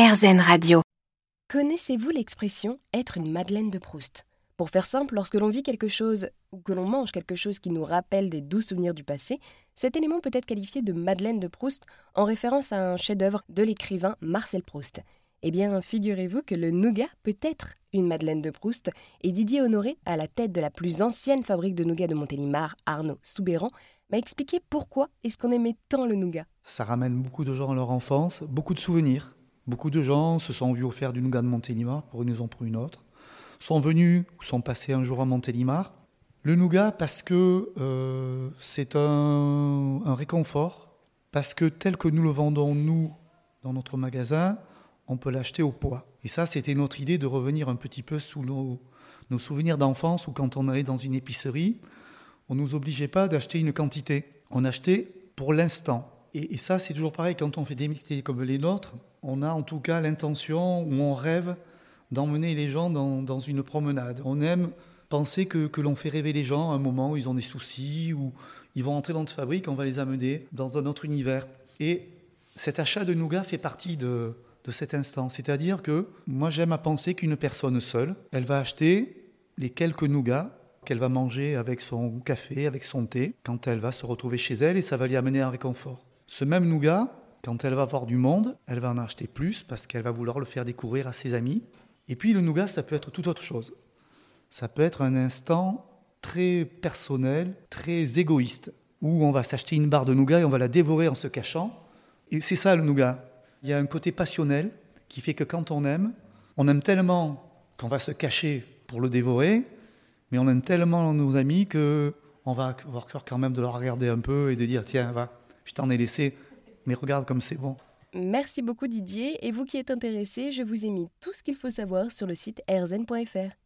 RZN Radio. Connaissez-vous l'expression être une Madeleine de Proust Pour faire simple, lorsque l'on vit quelque chose ou que l'on mange quelque chose qui nous rappelle des doux souvenirs du passé, cet élément peut être qualifié de Madeleine de Proust en référence à un chef-d'œuvre de l'écrivain Marcel Proust. Eh bien, figurez-vous que le nougat peut être une Madeleine de Proust et Didier Honoré, à la tête de la plus ancienne fabrique de nougat de Montélimar, Arnaud Soubéran, m'a expliqué pourquoi est-ce qu'on aimait tant le nougat. Ça ramène beaucoup de gens à leur enfance, beaucoup de souvenirs. Beaucoup de gens se sont vus offrir du nougat de Montélimar pour une raison ou pour une autre, sont venus ou sont passés un jour à Montélimar. Le nougat parce que euh, c'est un, réconfort, parce que tel que nous le vendons nous dans notre magasin, on peut l'acheter au poids. Et ça, c'était notre idée de revenir un petit peu sous nos, nos souvenirs d'enfance où quand on allait dans une épicerie, on ne nous obligeait pas d'acheter une quantité. On achetait pour l'instant. Et, et ça, c'est toujours pareil quand on fait des métiers comme les nôtres on a en tout cas l'intention ou on rêve d'emmener les gens dans, une promenade. On aime penser que, l'on fait rêver les gens à un moment où ils ont des soucis, ou ils vont entrer dans notre fabrique, on va les amener dans un autre univers. Et cet achat de nougat fait partie de, de cet instant. C'est-à-dire que moi j'aime à penser qu'une personne seule, elle va acheter les quelques nougats qu'elle va manger avec son café, avec son thé, quand elle va se retrouver chez elle, et ça va lui amener un réconfort. Ce même nougat, quand elle va voir du monde, elle va en acheter plus parce qu'elle va vouloir le faire découvrir à ses amis. Et puis le nougat, ça peut être tout autre chose. Ça peut être un instant très personnel, très égoïste, où on va s'acheter une barre de nougat et on va la dévorer en se cachant. Et c'est ça le nougat. Il y a un côté passionnel qui fait que quand on aime, on aime tellement qu'on va se cacher pour le dévorer, mais on aime tellement nos amis que on va avoir cœur quand même de leur regarder un peu et de dire tiens va, je t'en ai laissé mais regarde comme c'est bon. Merci beaucoup Didier, et vous qui êtes intéressé, je vous ai mis tout ce qu'il faut savoir sur le site airzen.fr.